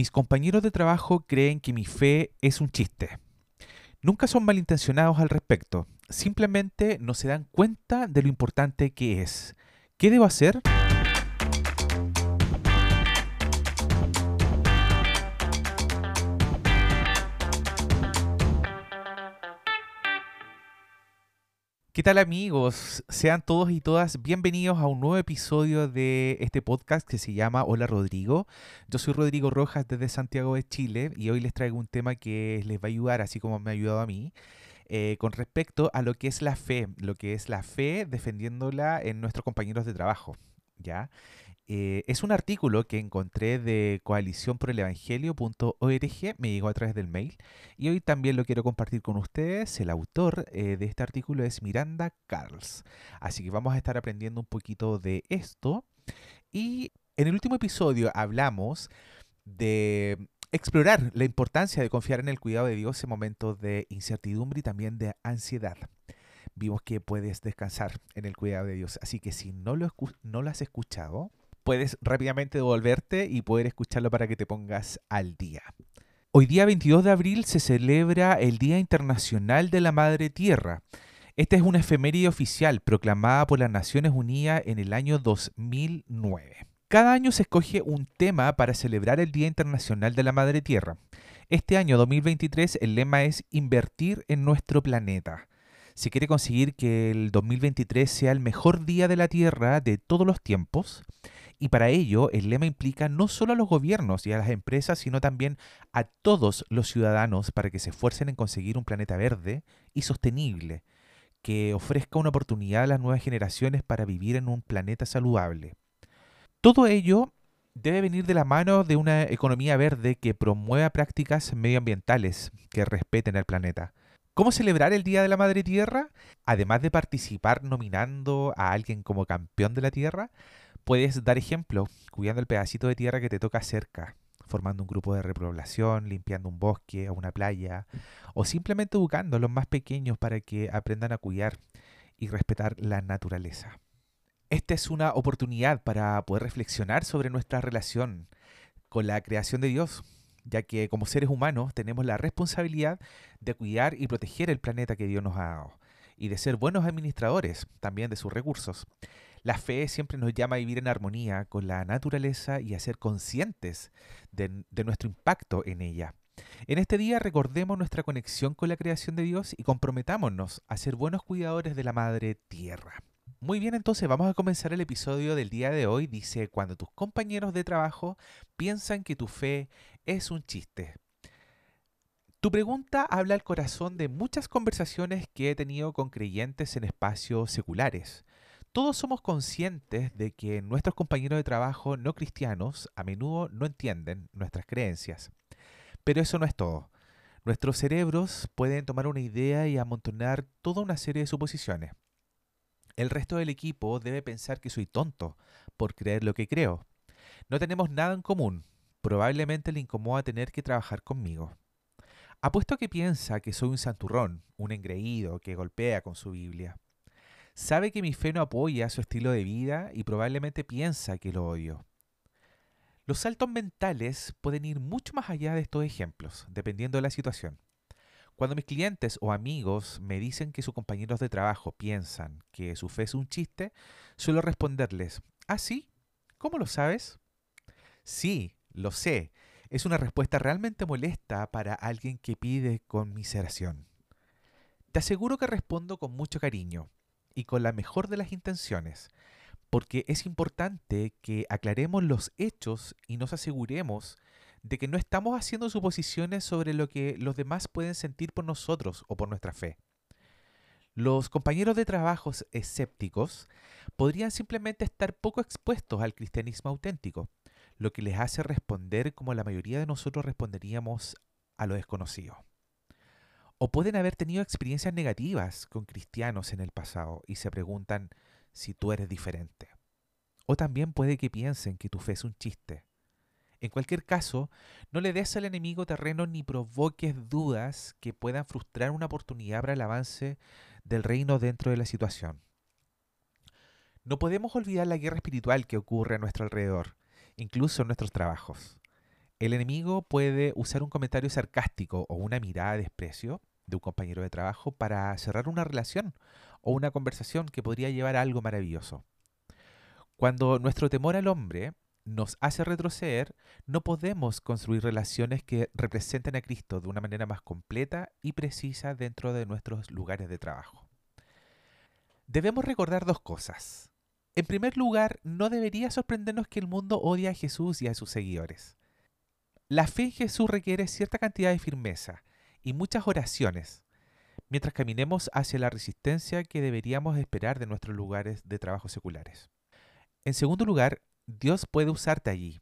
Mis compañeros de trabajo creen que mi fe es un chiste. Nunca son malintencionados al respecto, simplemente no se dan cuenta de lo importante que es. ¿Qué debo hacer? ¿Qué tal amigos? Sean todos y todas bienvenidos a un nuevo episodio de este podcast que se llama Hola Rodrigo. Yo soy Rodrigo Rojas desde Santiago de Chile y hoy les traigo un tema que les va a ayudar, así como me ha ayudado a mí, eh, con respecto a lo que es la fe, lo que es la fe defendiéndola en nuestros compañeros de trabajo. ¿Ya? Eh, es un artículo que encontré de coaliciónporelevangelio.org, me llegó a través del mail, y hoy también lo quiero compartir con ustedes. El autor eh, de este artículo es Miranda Carls. Así que vamos a estar aprendiendo un poquito de esto. Y en el último episodio hablamos de explorar la importancia de confiar en el cuidado de Dios en momentos de incertidumbre y también de ansiedad vimos que puedes descansar en el cuidado de Dios. Así que si no lo, no lo has escuchado, puedes rápidamente devolverte y poder escucharlo para que te pongas al día. Hoy día 22 de abril se celebra el Día Internacional de la Madre Tierra. Esta es una efeméride oficial proclamada por las Naciones Unidas en el año 2009. Cada año se escoge un tema para celebrar el Día Internacional de la Madre Tierra. Este año 2023 el lema es Invertir en nuestro planeta. Se quiere conseguir que el 2023 sea el mejor día de la Tierra de todos los tiempos y para ello, el lema implica no solo a los gobiernos y a las empresas, sino también a todos los ciudadanos para que se esfuercen en conseguir un planeta verde y sostenible, que ofrezca una oportunidad a las nuevas generaciones para vivir en un planeta saludable. Todo ello debe venir de la mano de una economía verde que promueva prácticas medioambientales que respeten el planeta. ¿Cómo celebrar el Día de la Madre Tierra? Además de participar nominando a alguien como campeón de la Tierra, Puedes dar ejemplo cuidando el pedacito de tierra que te toca cerca, formando un grupo de repoblación, limpiando un bosque o una playa, o simplemente educando a los más pequeños para que aprendan a cuidar y respetar la naturaleza. Esta es una oportunidad para poder reflexionar sobre nuestra relación con la creación de Dios, ya que como seres humanos tenemos la responsabilidad de cuidar y proteger el planeta que Dios nos ha dado, y de ser buenos administradores también de sus recursos. La fe siempre nos llama a vivir en armonía con la naturaleza y a ser conscientes de, nuestro impacto en ella. En este día recordemos nuestra conexión con la creación de Dios y comprometámonos a ser buenos cuidadores de la Madre Tierra. Muy bien, entonces vamos a comenzar el episodio del día de hoy. Dice, cuando tus compañeros de trabajo piensan que tu fe es un chiste. Tu pregunta habla al corazón de muchas conversaciones que he tenido con creyentes en espacios seculares. Todos somos conscientes de que nuestros compañeros de trabajo no cristianos a menudo no entienden nuestras creencias. Pero eso no es todo. Nuestros cerebros pueden tomar una idea y amontonar toda una serie de suposiciones. El resto del equipo debe pensar que soy tonto por creer lo que creo. No tenemos nada en común. Probablemente le incomoda tener que trabajar conmigo. Apuesto que piensa que soy un santurrón, un engreído que golpea con su Biblia. Sabe que mi fe no apoya su estilo de vida y probablemente piensa que lo odio. Los saltos mentales pueden ir mucho más allá de estos ejemplos, dependiendo de la situación. Cuando mis clientes o amigos me dicen que sus compañeros de trabajo piensan que su fe es un chiste, suelo responderles, ¿ah, sí? ¿Cómo lo sabes? Sí, lo sé. Es una respuesta realmente molesta para alguien que pide conmiseración. Te aseguro que respondo con mucho cariño, y con la mejor de las intenciones, porque es importante que aclaremos los hechos y nos aseguremos de que no estamos haciendo suposiciones sobre lo que los demás pueden sentir por nosotros o por nuestra fe. Los compañeros de trabajos escépticos podrían simplemente estar poco expuestos al cristianismo auténtico, lo que les hace responder como la mayoría de nosotros responderíamos a lo desconocido. O pueden haber tenido experiencias negativas con cristianos en el pasado y se preguntan si tú eres diferente. O también puede que piensen que tu fe es un chiste. En cualquier caso, no le des al enemigo terreno ni provoques dudas que puedan frustrar una oportunidad para el avance del reino dentro de la situación. No podemos olvidar la guerra espiritual que ocurre a nuestro alrededor, incluso en nuestros trabajos. El enemigo puede usar un comentario sarcástico o una mirada de desprecio de un compañero de trabajo para cerrar una relación o una conversación que podría llevar a algo maravilloso. Cuando nuestro temor al hombre nos hace retroceder, no podemos construir relaciones que representen a Cristo de una manera más completa y precisa dentro de nuestros lugares de trabajo. Debemos recordar dos cosas. En primer lugar, no debería sorprendernos que el mundo odia a Jesús y a sus seguidores. La fe en Jesús requiere cierta cantidad de firmeza y muchas oraciones, mientras caminemos hacia la resistencia que deberíamos esperar de nuestros lugares de trabajo seculares. En segundo lugar, Dios puede usarte allí.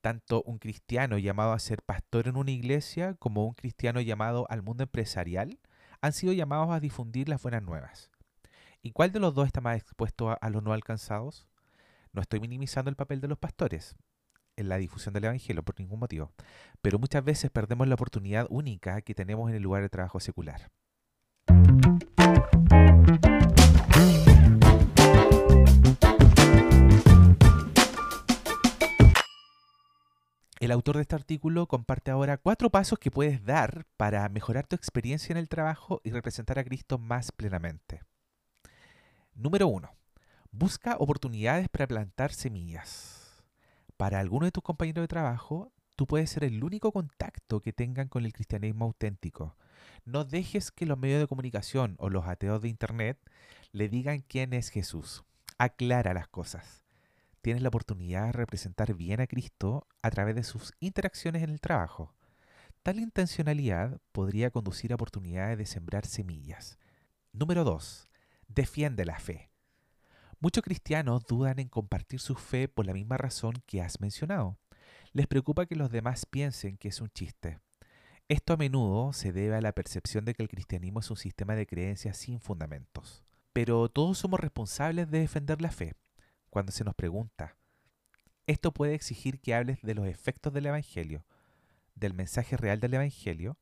Tanto un cristiano llamado a ser pastor en una iglesia como un cristiano llamado al mundo empresarial han sido llamados a difundir las buenas nuevas. ¿Y cuál de los dos está más expuesto a, a los no alcanzados? No estoy minimizando el papel de los pastores, en la difusión del Evangelio por ningún motivo, pero muchas veces perdemos la oportunidad única que tenemos en el lugar de trabajo secular. El autor de este artículo comparte ahora cuatro pasos que puedes dar para mejorar tu experiencia en el trabajo y representar a Cristo más plenamente. Número uno, busca oportunidades para plantar semillas para alguno de tus compañeros de trabajo, tú puedes ser el único contacto que tengan con el cristianismo auténtico. No dejes que los medios de comunicación o los ateos de Internet le digan quién es Jesús. Aclara las cosas. Tienes la oportunidad de representar bien a Cristo a través de sus interacciones en el trabajo. Tal intencionalidad podría conducir a oportunidades de sembrar semillas. Número 2. Defiende la fe. Muchos cristianos dudan en compartir su fe por la misma razón que has mencionado. Les preocupa que los demás piensen que es un chiste. Esto a menudo se debe a la percepción de que el cristianismo es un sistema de creencias sin fundamentos. Pero todos somos responsables de defender la fe. Cuando se nos pregunta, esto puede exigir que hables de los efectos del Evangelio, del mensaje real del Evangelio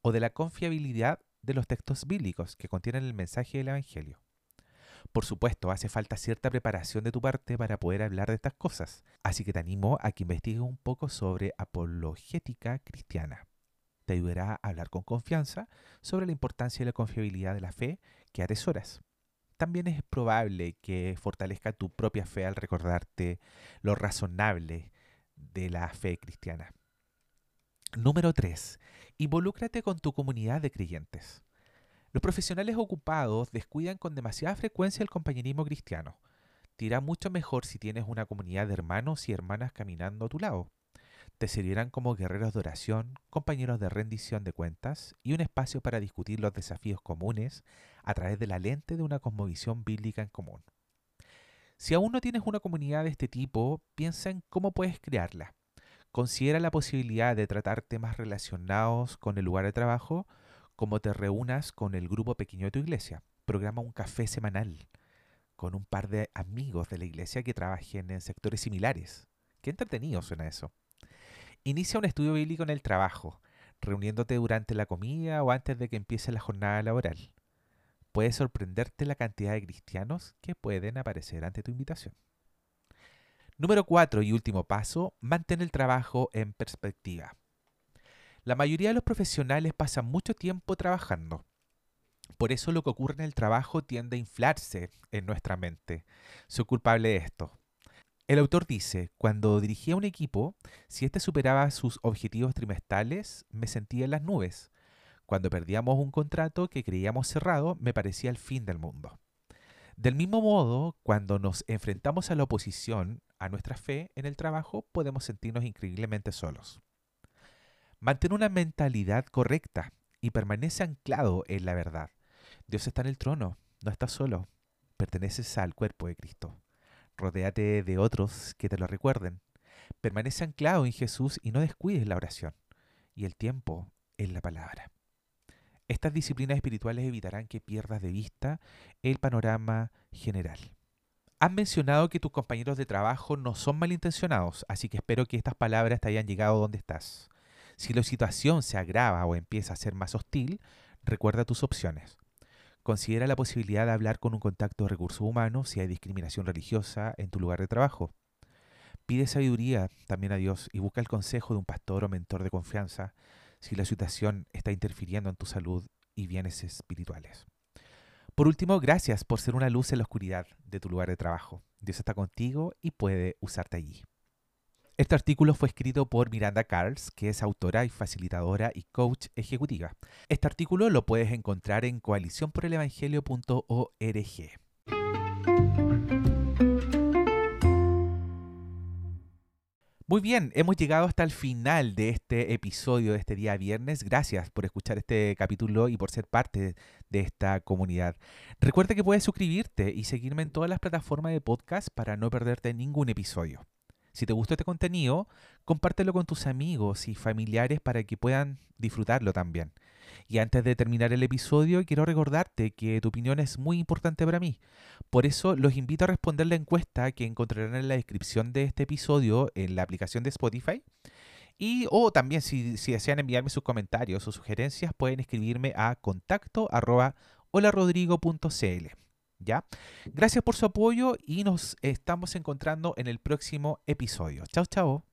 o de la confiabilidad de los textos bíblicos que contienen el mensaje del Evangelio. Por supuesto, hace falta cierta preparación de tu parte para poder hablar de estas cosas, así que te animo a que investigues un poco sobre apologética cristiana. Te ayudará a hablar con confianza sobre la importancia y la confiabilidad de la fe que atesoras. También es probable que fortalezca tu propia fe al recordarte lo razonable de la fe cristiana. Número 3. Involúcrate con tu comunidad de creyentes. Los profesionales ocupados descuidan con demasiada frecuencia el compañerismo cristiano. Te irá mucho mejor si tienes una comunidad de hermanos y hermanas caminando a tu lado. Te servirán como guerreros de oración, compañeros de rendición de cuentas y un espacio para discutir los desafíos comunes a través de la lente de una cosmovisión bíblica en común. Si aún no tienes una comunidad de este tipo, piensa en cómo puedes crearla. Considera la posibilidad de tratar temas relacionados con el lugar de trabajo como te reúnas con el grupo pequeño de tu iglesia. Programa un café semanal con un par de amigos de la iglesia que trabajen en sectores similares. Qué entretenido suena eso. Inicia un estudio bíblico en el trabajo, reuniéndote durante la comida o antes de que empiece la jornada laboral. Puede sorprenderte la cantidad de cristianos que pueden aparecer ante tu invitación. Número 4 y último paso, mantén el trabajo en perspectiva. La mayoría de los profesionales pasan mucho tiempo trabajando. Por eso lo que ocurre en el trabajo tiende a inflarse en nuestra mente. Soy culpable de esto. El autor dice, cuando dirigía un equipo, si éste superaba sus objetivos trimestrales, me sentía en las nubes. Cuando perdíamos un contrato que creíamos cerrado, me parecía el fin del mundo. Del mismo modo, cuando nos enfrentamos a la oposición a nuestra fe en el trabajo, podemos sentirnos increíblemente solos. Mantén una mentalidad correcta y permanece anclado en la verdad. Dios está en el trono, no estás solo, perteneces al cuerpo de Cristo. Rodéate de otros que te lo recuerden. Permanece anclado en Jesús y no descuides la oración y el tiempo en la palabra. Estas disciplinas espirituales evitarán que pierdas de vista el panorama general. Has mencionado que tus compañeros de trabajo no son malintencionados, así que espero que estas palabras te hayan llegado donde estás. Si la situación se agrava o empieza a ser más hostil, recuerda tus opciones. Considera la posibilidad de hablar con un contacto de recursos humanos si hay discriminación religiosa en tu lugar de trabajo. Pide sabiduría también a Dios y busca el consejo de un pastor o mentor de confianza si la situación está interfiriendo en tu salud y bienes espirituales. Por último, gracias por ser una luz en la oscuridad de tu lugar de trabajo. Dios está contigo y puede usarte allí. Este artículo fue escrito por Miranda Carls, que es autora y facilitadora y coach ejecutiva. Este artículo lo puedes encontrar en coaliciónporelevangelio.org. Muy bien, hemos llegado hasta el final de este episodio de este día viernes. Gracias por escuchar este capítulo y por ser parte de esta comunidad. Recuerda que puedes suscribirte y seguirme en todas las plataformas de podcast para no perderte ningún episodio. Si te gustó este contenido, compártelo con tus amigos y familiares para que puedan disfrutarlo también. Y antes de terminar el episodio, quiero recordarte que tu opinión es muy importante para mí. Por eso los invito a responder la encuesta que encontrarán en la descripción de este episodio en la aplicación de Spotify. Y o también si, desean enviarme sus comentarios o sugerencias, pueden escribirme a contacto. ¿Ya? Gracias por su apoyo y nos estamos encontrando en el próximo episodio. Chao, chao.